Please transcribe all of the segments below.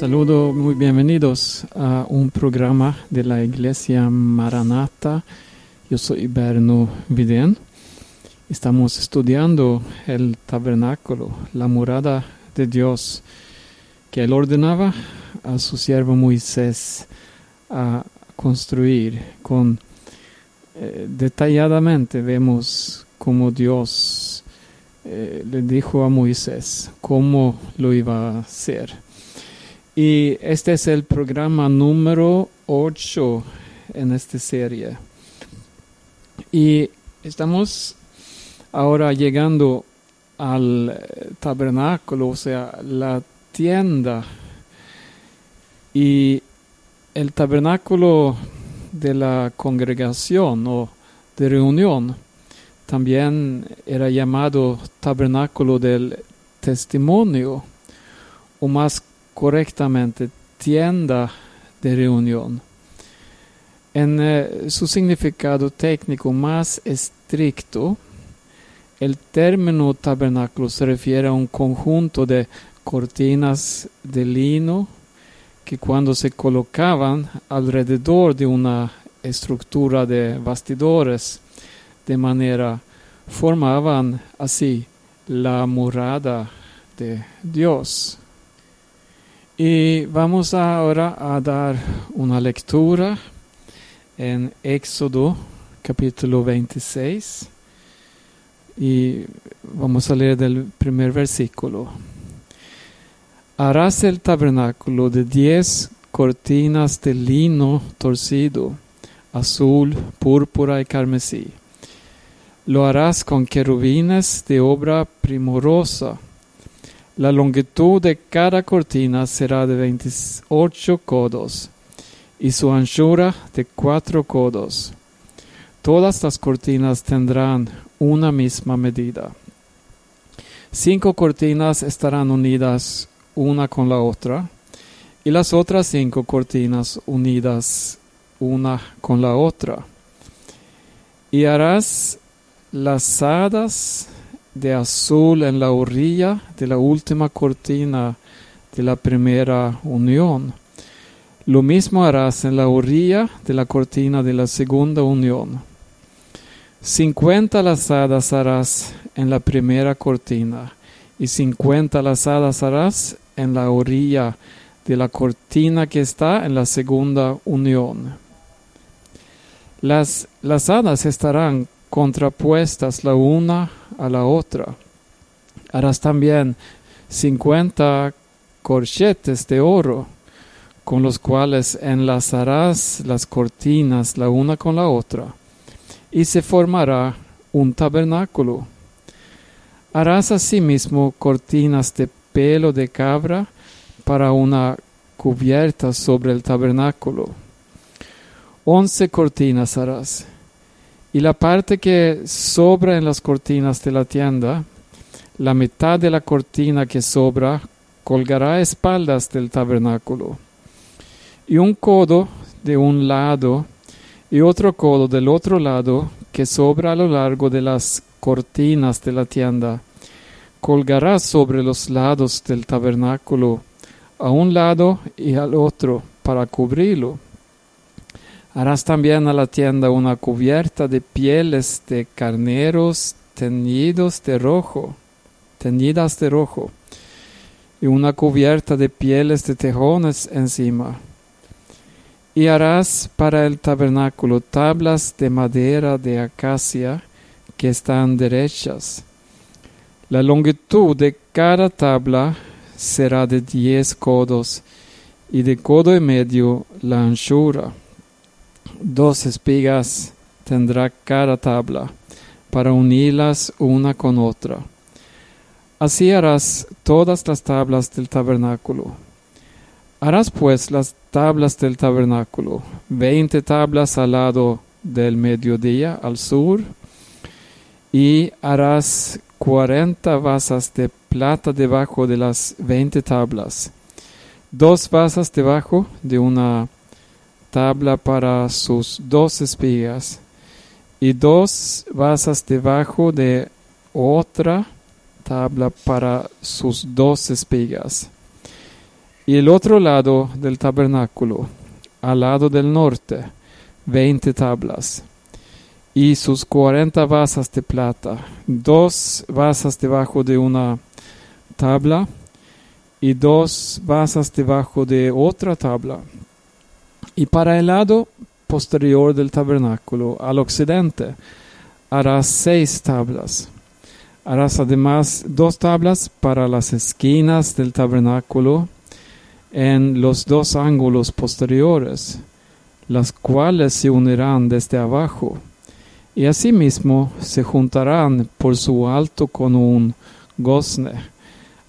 saludo, muy bienvenidos a un programa de la Iglesia Maranata. Yo soy Berno Vidén. Estamos estudiando el tabernáculo, la morada de Dios que él ordenaba a su siervo Moisés a construir con eh, detalladamente vemos cómo Dios eh, le dijo a Moisés cómo lo iba a hacer. Y este es el programa número 8 en esta serie. Y estamos ahora llegando al tabernáculo, o sea, la tienda. Y el tabernáculo de la congregación o de reunión también era llamado tabernáculo del testimonio o más correctamente tienda de reunión. En eh, su significado técnico más estricto, el término tabernáculo se refiere a un conjunto de cortinas de lino que cuando se colocaban alrededor de una estructura de bastidores de manera formaban así la morada de Dios. Y vamos ahora a dar una lectura en Éxodo capítulo 26 y vamos a leer del primer versículo. Harás el tabernáculo de diez cortinas de lino torcido, azul, púrpura y carmesí. Lo harás con querubines de obra primorosa la longitud de cada cortina será de 28 codos y su anchura de cuatro codos. Todas las cortinas tendrán una misma medida. Cinco cortinas estarán unidas una con la otra y las otras cinco cortinas unidas una con la otra. Y harás las hadas de azul en la orilla de la última cortina de la primera unión. Lo mismo harás en la orilla de la cortina de la segunda unión. Cincuenta lazadas harás en la primera cortina y cincuenta lazadas harás en la orilla de la cortina que está en la segunda unión. Las lazadas estarán contrapuestas la una a la otra. Harás también cincuenta corchetes de oro, con los cuales enlazarás las cortinas la una con la otra, y se formará un tabernáculo. Harás asimismo cortinas de pelo de cabra para una cubierta sobre el tabernáculo. Once cortinas harás y la parte que sobra en las cortinas de la tienda, la mitad de la cortina que sobra, colgará a espaldas del tabernáculo. Y un codo de un lado y otro codo del otro lado que sobra a lo largo de las cortinas de la tienda, colgará sobre los lados del tabernáculo, a un lado y al otro, para cubrirlo. Harás también a la tienda una cubierta de pieles de carneros teñidos de rojo, teñidas de rojo, y una cubierta de pieles de tejones encima. Y harás para el tabernáculo tablas de madera de acacia que están derechas. La longitud de cada tabla será de diez codos, y de codo y medio la anchura dos espigas tendrá cada tabla, para unirlas una con otra. Así harás todas las tablas del tabernáculo. Harás pues las tablas del tabernáculo, veinte tablas al lado del mediodía al sur, y harás cuarenta vasas de plata debajo de las veinte tablas, dos vasas debajo de una tabla para sus dos espigas y dos vasas debajo de otra tabla para sus dos espigas. y el otro lado del tabernáculo, al lado del norte, veinte tablas, y sus cuarenta basas de plata, dos basas debajo de una tabla y dos basas debajo de otra tabla. Y para el lado posterior del tabernáculo, al occidente, harás seis tablas. Harás además dos tablas para las esquinas del tabernáculo en los dos ángulos posteriores, las cuales se unirán desde abajo, y asimismo se juntarán por su alto con un gozne.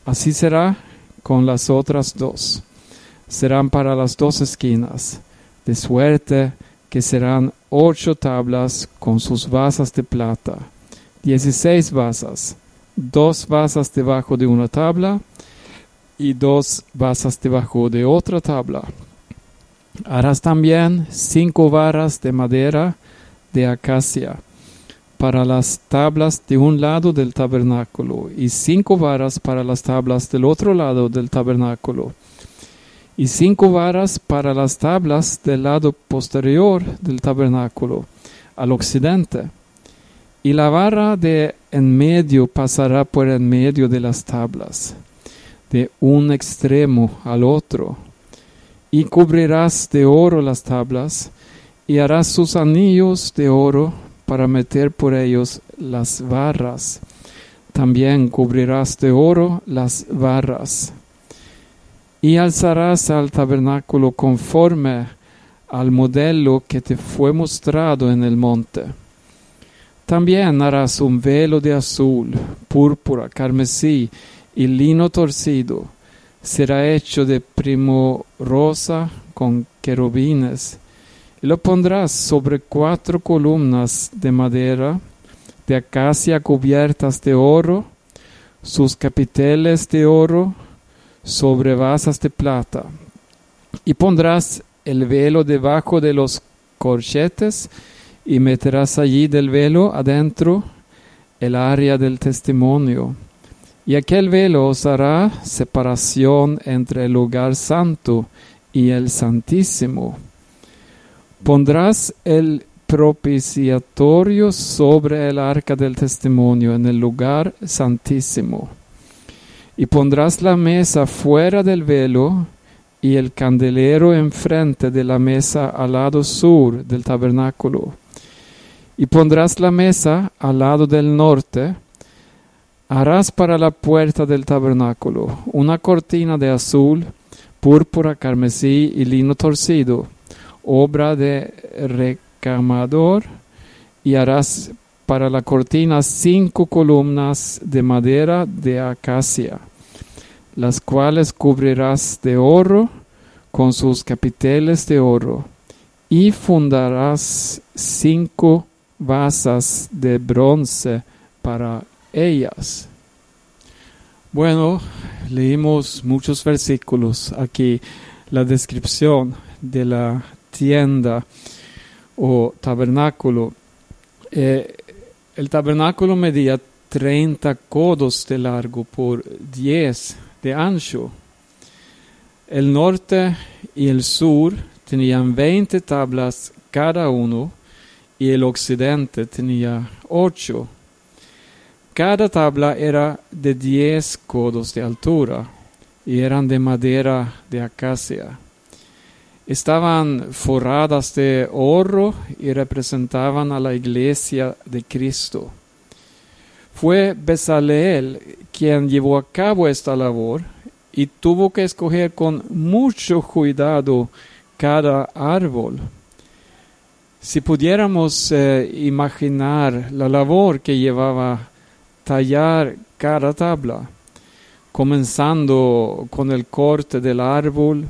Así será con las otras dos. Serán para las dos esquinas, de suerte que serán ocho tablas con sus basas de plata, dieciséis basas, dos basas debajo de una tabla y dos basas debajo de otra tabla. Harás también cinco varas de madera de acacia para las tablas de un lado del tabernáculo y cinco varas para las tablas del otro lado del tabernáculo y cinco varas para las tablas del lado posterior del tabernáculo al occidente y la vara de en medio pasará por en medio de las tablas de un extremo al otro y cubrirás de oro las tablas y harás sus anillos de oro para meter por ellos las barras. También cubrirás de oro las barras. Y alzarás al tabernáculo conforme al modelo que te fue mostrado en el monte. También harás un velo de azul, púrpura, carmesí y lino torcido. Será hecho de primo rosa con querubines y lo pondrás sobre cuatro columnas de madera de acacia cubiertas de oro, sus capiteles de oro sobre basas de plata. Y pondrás el velo debajo de los corchetes y meterás allí del velo adentro el área del testimonio. Y aquel velo os hará separación entre el lugar santo y el santísimo Pondrás el propiciatorio sobre el arca del testimonio en el lugar santísimo. Y pondrás la mesa fuera del velo y el candelero enfrente de la mesa al lado sur del tabernáculo. Y pondrás la mesa al lado del norte. Harás para la puerta del tabernáculo una cortina de azul, púrpura, carmesí y lino torcido obra de recamador y harás para la cortina cinco columnas de madera de acacia, las cuales cubrirás de oro con sus capiteles de oro, y fundarás cinco basas de bronce para ellas. Bueno, leímos muchos versículos aquí, la descripción de la tienda o tabernáculo. Eh, el tabernáculo medía 30 codos de largo por 10 de. El norte y el sur tenían 20 tablas cada uno y el occidente tenía 8. Cada tabla era de 10 codos de altura y eran de madera de acacia estaban forradas de oro y representaban a la iglesia de Cristo. Fue quien llevó a cabo esta labor y tuvo que escoger con mucho cuidado cada árbol. Si pudiéramos eh, imaginar la labor que llevaba tallar cada tabla, comenzando con el corte del árbol,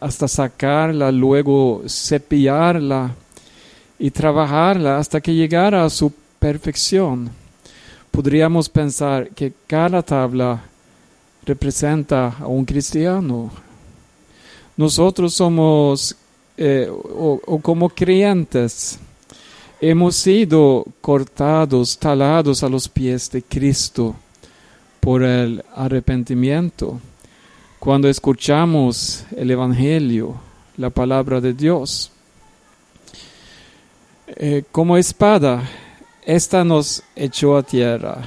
hasta sacarla, luego cepillarla y trabajarla hasta que llegara a su perfección. Podríamos pensar que cada tabla representa a un cristiano. Nosotros somos, eh, o, como creyentes, hemos sido cortados, talados a los pies de Cristo por el arrepentimiento cuando escuchamos el Evangelio, la palabra de Dios. Eh, como espada, esta nos echó a tierra,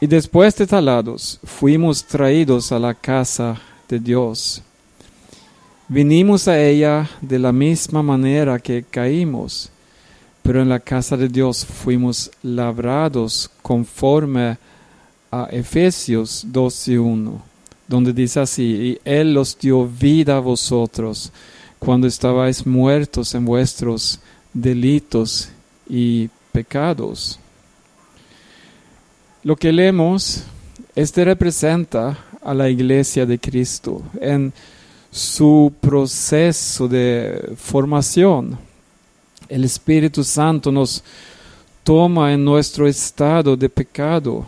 y después de talados fuimos traídos a la casa de Dios. Vinimos a ella de la misma manera que caímos, pero en la casa de Dios fuimos labrados conforme a Efesios 1, donde dice así, y Él los dio vida a vosotros cuando estabais muertos en vuestros delitos y pecados. Lo que leemos, este representa a la iglesia de Cristo en su proceso de formación. El Espíritu Santo nos toma en nuestro estado de pecado,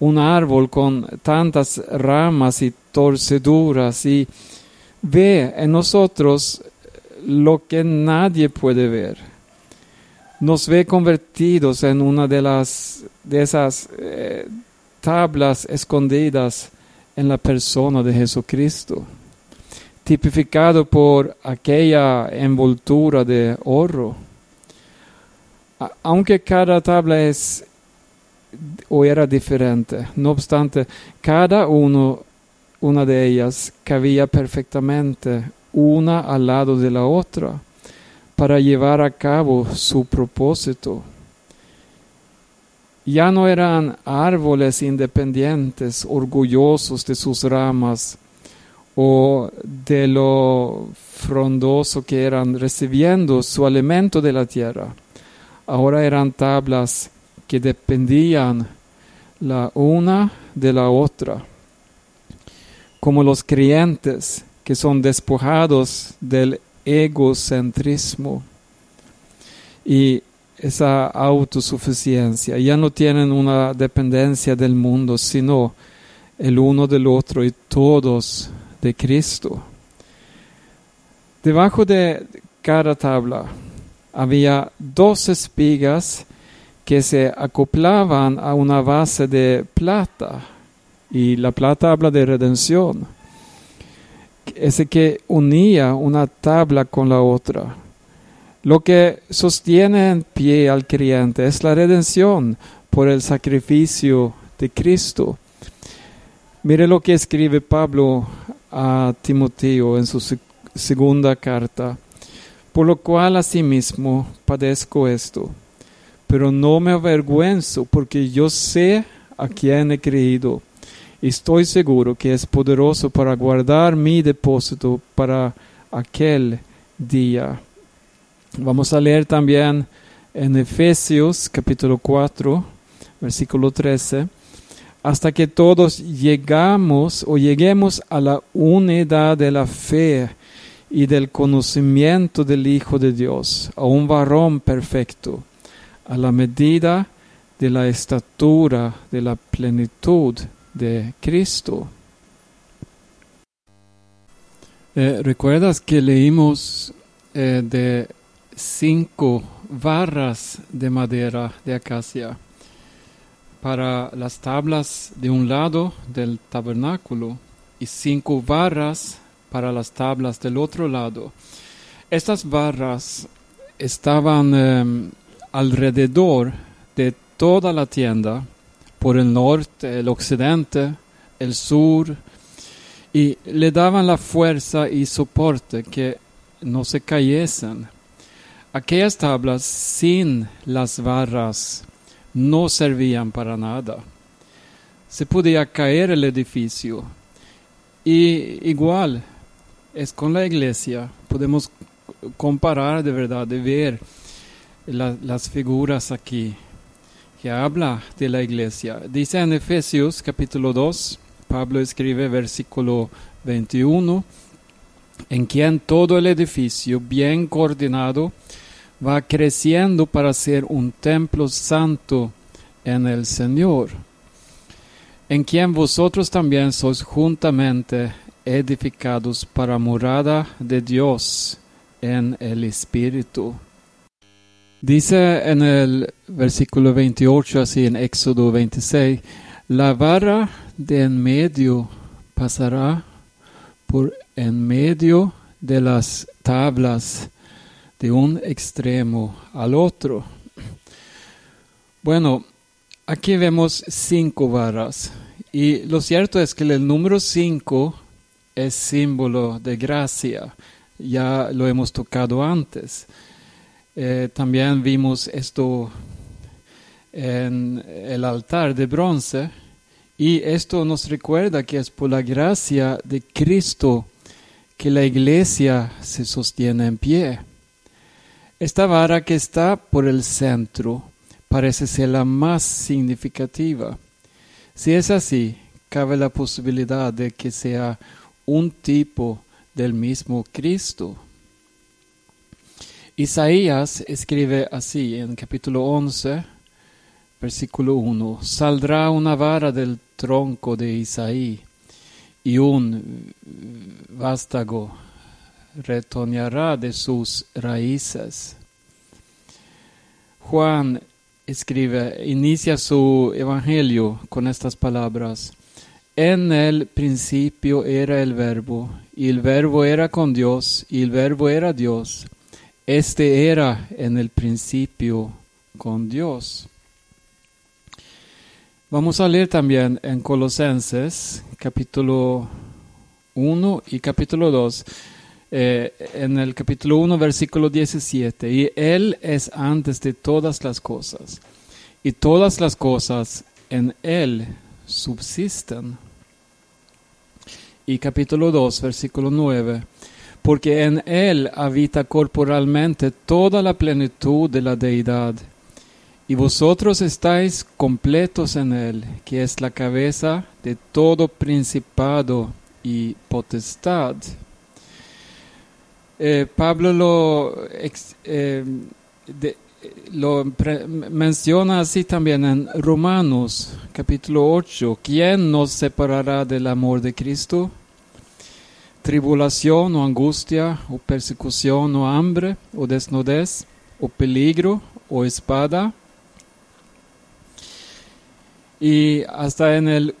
un árbol con tantas ramas y torceduras y ve en nosotros lo que nadie puede ver. Nos ve convertidos en una de las de esas eh, tablas escondidas en la persona de Jesucristo tipificado por aquella envoltura de oro. Aunque cada tabla es o era diferente, no obstante, cada uno, una de ellas cabía perfectamente una al lado de la otra para llevar a cabo su propósito. Ya no eran árboles independientes, orgullosos de sus ramas, o de lo frondoso que eran recibiendo su alimento de la tierra. Ahora eran tablas que dependían la una de la otra, como los creyentes que son despojados del egocentrismo y esa autosuficiencia. Ya no tienen una dependencia del mundo, sino el uno del otro y todos de Cristo. Debajo de cada tabla había dos espigas que se acoplaban a una base de plata, y la plata habla de redención. Ese que unía una tabla con la otra. Lo que sostiene en pie al creyente es la redención por el sacrificio de Cristo. Mire lo que escribe Pablo a Timoteo en su segunda carta, por lo cual asimismo padezco esto, pero no me avergüenzo porque yo sé a quién he creído. Estoy seguro que es poderoso para guardar mi depósito para aquel día. Vamos a leer también en Efesios capítulo 4, versículo 13 hasta que todos llegamos o lleguemos a la unidad de la fe y del conocimiento del Hijo de Dios, a un varón perfecto, a la medida de la estatura de la plenitud de Cristo. Eh, ¿Recuerdas que leímos eh, de cinco barras de madera de acacia? para las tablas de un lado del tabernáculo y cinco barras para las tablas del otro lado. Estas barras estaban em, alrededor de toda la tienda, por el norte, el occidente, el sur, y le daban la fuerza y soporte que no se cayesen. Aquellas tablas sin las barras no servían para nada. Se podía caer el edificio. Y igual es con la iglesia. Podemos comparar de verdad, de ver las figuras aquí que habla de la iglesia. Dice en Efesios capítulo 2, Pablo escribe versículo 21, en quien todo el edificio bien coordinado va creciendo para ser un templo santo en el Señor, en quien vosotros también sois juntamente edificados para morada de Dios en el Espíritu. Dice en el versículo 28, así en Éxodo 26, la vara de en medio pasará por en medio de las tablas de un extremo al otro. Bueno, aquí vemos cinco varas y lo cierto es que el número cinco es símbolo de gracia. Ya lo hemos tocado antes. Eh, también vimos esto en el altar de bronce y esto nos recuerda que es por la gracia de Cristo que la iglesia se sostiene en pie. Esta vara que está por el centro parece ser la más significativa. Si es así, cabe la posibilidad de que sea un tipo del mismo Cristo. Isaías escribe así en capítulo 11, versículo 1, Saldrá una vara del tronco de Isaí y un vástago retoñará de sus raíces. Juan escribe, inicia su evangelio con estas palabras. En el principio era el verbo, y el verbo era con Dios, y el verbo era Dios. Este era en el principio con Dios. Vamos a leer también en Colosenses capítulo 1 y capítulo 2. Eh, en el capítulo 1, versículo 17, y Él es antes de todas las cosas, y todas las cosas en Él subsisten. Y capítulo 2, versículo 9, porque en Él habita corporalmente toda la plenitud de la deidad, y vosotros estáis completos en Él, que es la cabeza de todo principado y potestad. Eh, Pablo lo, eh, menciona así también en Romanos capítulo 8. ¿Quién nos separará del amor de Cristo? Tribulación o angustia o persecución o hambre o desnudez o peligro o espada. Y hasta en el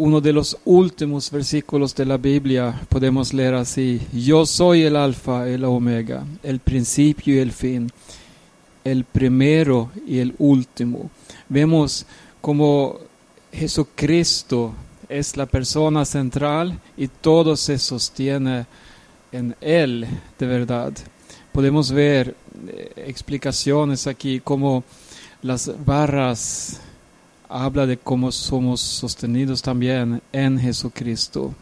uno de los últimos versículos de la Biblia podemos leer así, yo soy el alfa y el omega, el principio y el fin, el primero y el último. Vemos como Jesucristo es la persona central y todo se sostiene en Él de verdad. Podemos ver eh, explicaciones aquí como las barras habla de cómo somos sostenidos también en Jesucristo.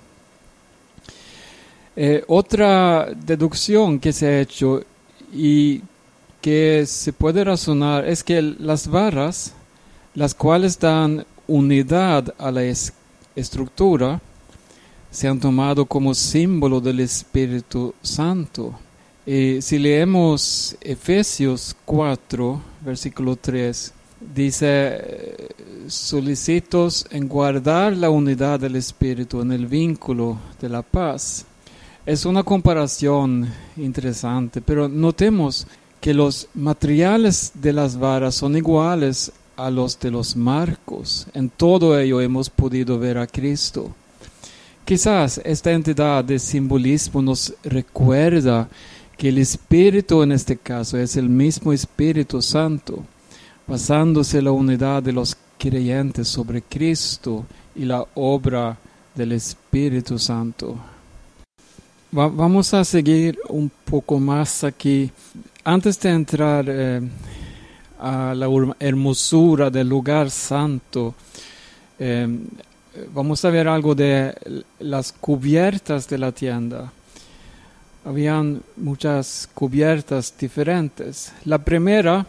Eh, otra deducción que se ha hecho y que se puede razonar es que las varas, las cuales dan unidad a la estructura, se han tomado como símbolo del Espíritu Santo. Y si leemos Efesios 4, versículo 3, dice, solicitos en guardar la unidad del Espíritu en el vínculo de la paz. Es una comparación interesante, pero notemos que los materiales de las varas son iguales a los de los marcos. En todo ello hemos podido ver a Cristo. Quizás esta entidad de simbolismo nos recuerda que el Espíritu en este caso es el mismo Espíritu Santo basándose la unidad de los creyentes sobre Cristo y la obra del Espíritu Santo. vamos a seguir un poco más aquí. Antes de entrar eh, a la hermosura del lugar santo, eh, vamos a ver algo de las cubiertas de la tienda. Habían muchas cubiertas diferentes. La primera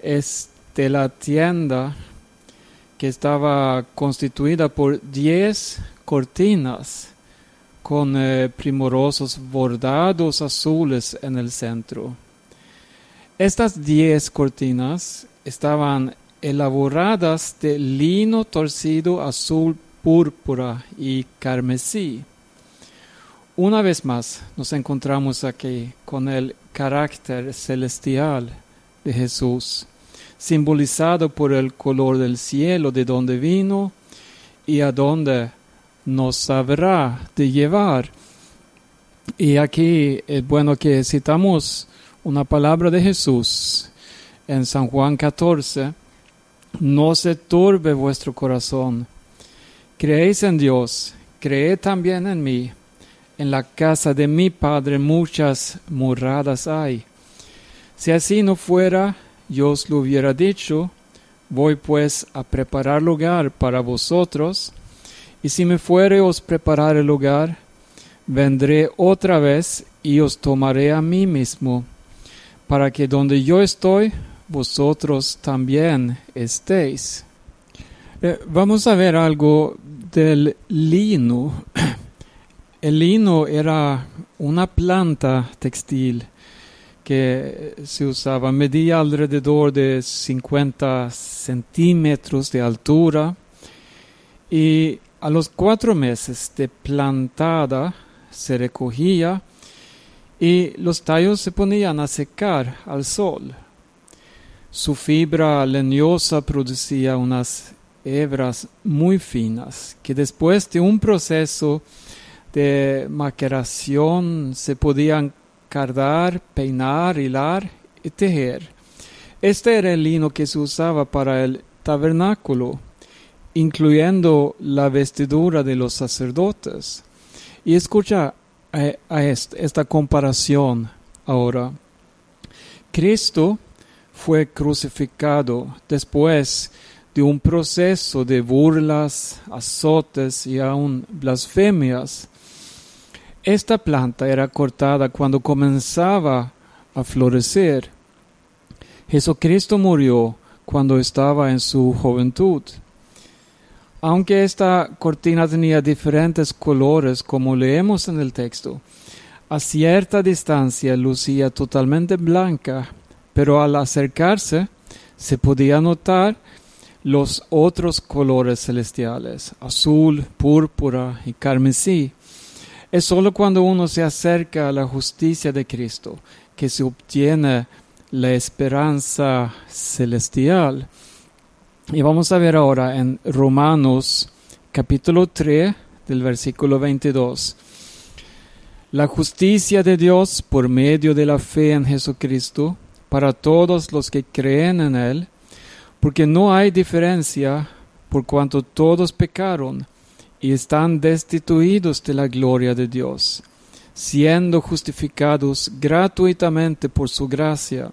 es de la tienda que estaba constituida por 10 cortinas con eh, primorosos bordados azules en el centro. Estas 10 cortinas estaban elaboradas de lino torcido azul púrpura y carmesí. Una vez más nos encontramos aquí con el carácter celestial de Jesús simbolizado por el color del cielo de donde vino y a donde nos habrá de llevar. Y aquí es bueno que citamos una palabra de Jesús en San Juan 14. No se turbe vuestro corazón. Creéis en Dios, creed también en mí. En la casa de mi Padre muchas moradas hay. Si así no fuera, yo os lo hubiera dicho, voy pues a preparar lugar para vosotros, y si me fuere os preparar el lugar, vendré otra vez y os tomaré a mí mismo, para que donde yo estoy, vosotros también estéis. Eh, vamos a ver algo del lino. El lino era una planta textil que se usaba, medía alrededor de 50 centímetros de altura y a los cuatro meses de plantada se recogía y los tallos se ponían a secar al sol. Su fibra leñosa producía unas hebras muy finas que después de un proceso de maceración se podían cardar, peinar, hilar y tejer. Este era el lino que se usaba para el tabernáculo, incluyendo la vestidura de los sacerdotes. Y escucha a, esta comparación ahora. Cristo fue crucificado después de un proceso de burlas, azotes y aún blasfemias esta planta era cortada cuando comenzaba a florecer. Jesucristo murió cuando estaba en su juventud. Aunque esta cortina tenía diferentes colores, como leemos en el texto, a cierta distancia lucía totalmente blanca, pero al acercarse se podía notar los otros colores celestiales, azul, púrpura y carmesí. Es solo cuando uno se acerca a la justicia de Cristo que se obtiene la esperanza celestial. Y vamos a ver ahora en Romanos capítulo 3 del versículo 22. La justicia de Dios por medio de la fe en Jesucristo para todos los que creen en Él, porque no hay diferencia por cuanto todos pecaron y están destituidos de la gloria de Dios, siendo justificados gratuitamente por su gracia,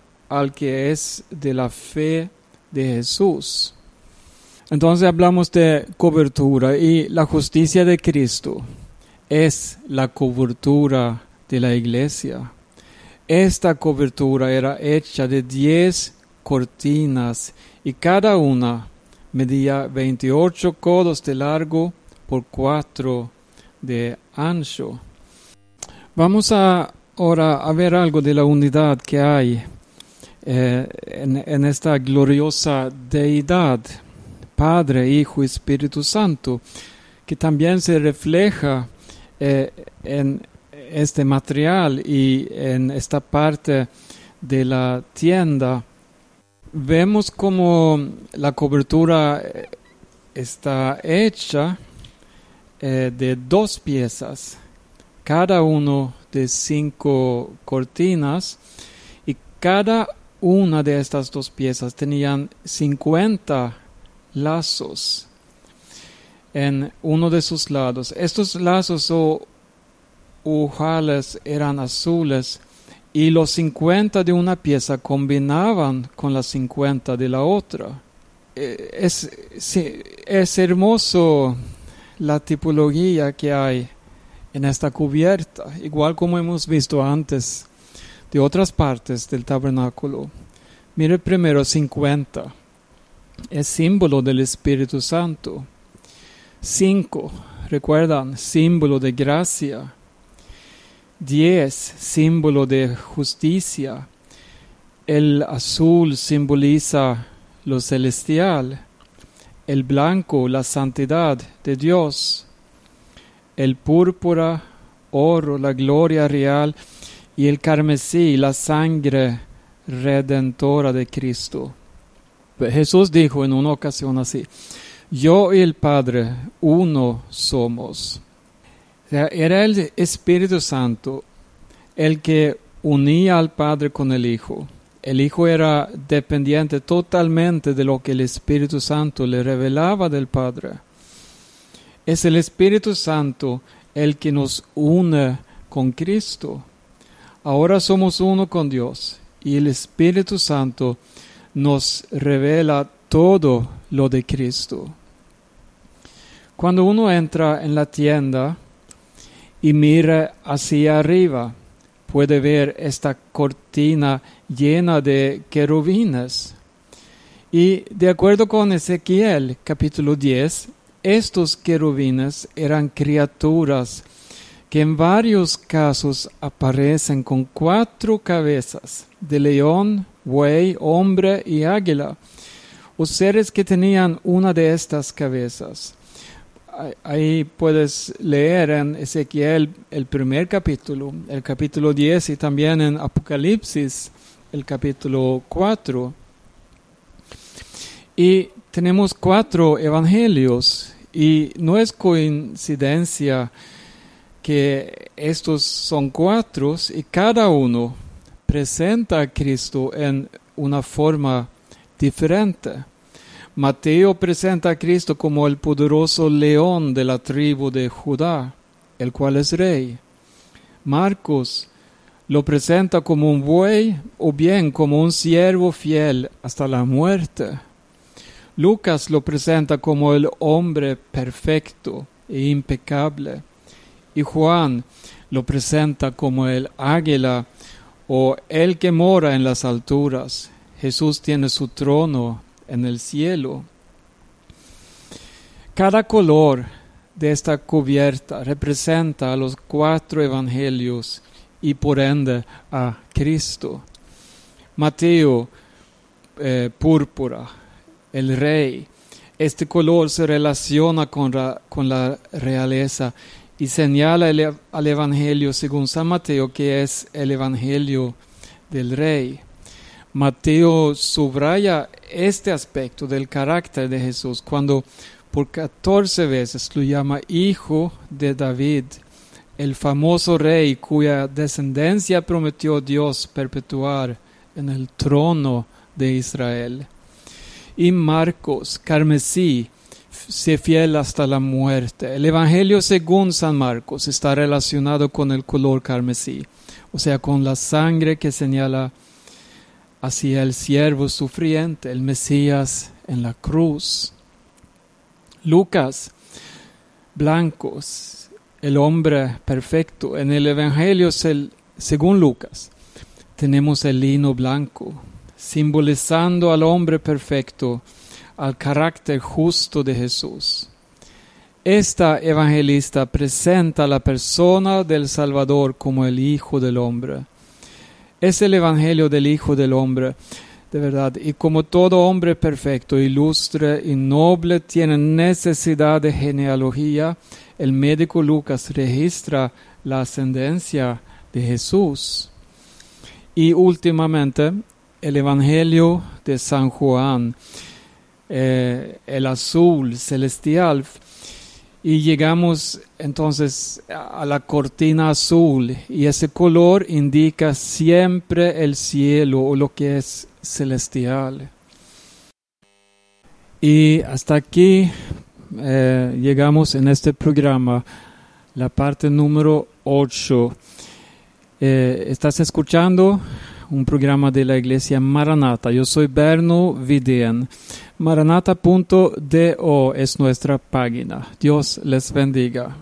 al que es de la fe de Jesús. Entonces hablamos de cobertura y la justicia de Cristo es la cobertura de la iglesia. Esta cobertura era hecha de diez cortinas y cada una medía 28 codos de largo por 4 de ancho. Vamos a ahora a ver algo de la unidad que hay eh, en, esta gloriosa deidad, Padre, Hijo y Espíritu Santo, que también se refleja eh, en este material y en esta parte de la tienda vemos como la cobertura eh, está hecha de dos piezas, cada uno de cinco cortinas y cada una de estas dos piezas tenían 50 lazos en uno de sus lados. Estos lazos o ujales eran azules y los 50 de una pieza combinaban con las 50 de la otra. Eh, es, es hermoso la tipología que hay en esta cubierta, igual como hemos visto antes de otras partes del tabernáculo. Mire primero 50, es símbolo del Espíritu Santo. 5 recuerdan, símbolo de gracia. Diez, símbolo de justicia. El azul simboliza lo celestial. El blanco, la santidad de Dios. El púrpura, oro, la gloria real. Y el carmesí, la sangre redentora de Cristo. Jesús dijo en una ocasión así, yo y el Padre uno somos. Era el Espíritu Santo el que unía al Padre con el Hijo. El Hijo era dependiente totalmente de lo que el Espíritu Santo le revelaba del Padre. Es el Espíritu Santo el que nos une con Cristo. Ahora somos uno con Dios y el Espíritu Santo nos revela todo lo de Cristo. Cuando uno entra en la tienda y mira hacia arriba, puede ver esta cortina llena de querubines. Y de acuerdo con Ezequiel capítulo 10, estos querubines eran criaturas que en varios casos aparecen con cuatro cabezas de león, buey, hombre y águila, o seres que tenían una de estas cabezas. Ahí puedes leer en Ezequiel el primer capítulo, el capítulo 10 y también en Apocalipsis el capítulo 4. Y tenemos cuatro evangelios y no es coincidencia que estos son cuatro y cada uno presenta a Cristo en una forma diferente. Mateo presenta a Cristo como el poderoso león de la tribu de Judá, el cual es rey. Marcos lo presenta como un buey o bien como un siervo fiel hasta la muerte. Lucas lo presenta como el hombre perfecto e impecable y Juan lo presenta como el águila o el que mora en las alturas. Jesús tiene su trono en el cielo. Cada color de esta cubierta representa a los cuatro evangelios y por ende a Cristo. Mateo, eh, púrpura, el rey. Este color se relaciona con con la realeza y señala al Evangelio según San Mateo que es el Evangelio del Rey. Mateo subraya este aspecto del carácter de Jesús cuando por catorce veces lo llama Hijo de David, el famoso rey cuya descendencia prometió Dios perpetuar en el trono de Israel. Y Marcos, carmesí, se fiel hasta la muerte. El Evangelio según San Marcos está relacionado con el color carmesí, o sea, con la sangre que señala hacia el siervo sufriente, el Mesías en la cruz. Lucas, blancos, el hombre perfecto. En el Evangelio según Lucas tenemos el lino blanco, simbolizando al hombre perfecto al carácter justo de Jesús. Esta evangelista presenta a la persona del Salvador como el Hijo del Hombre. Es el Evangelio del Hijo del Hombre, de verdad. Y como todo hombre perfecto, ilustre y noble tiene necesidad de genealogía, el médico Lucas registra la ascendencia de Jesús. Y últimamente, el Evangelio de San Juan eh, el azul celestial y llegamos entonces a la cortina azul y ese color indica siempre el cielo o lo que es celestial. Y hasta aquí eh, llegamos en este programa, la parte número 8. Eh, estás escuchando un programa de la iglesia Maranata. Yo soy Berno Vidén maranata.do es nuestra página. Dios les bendiga.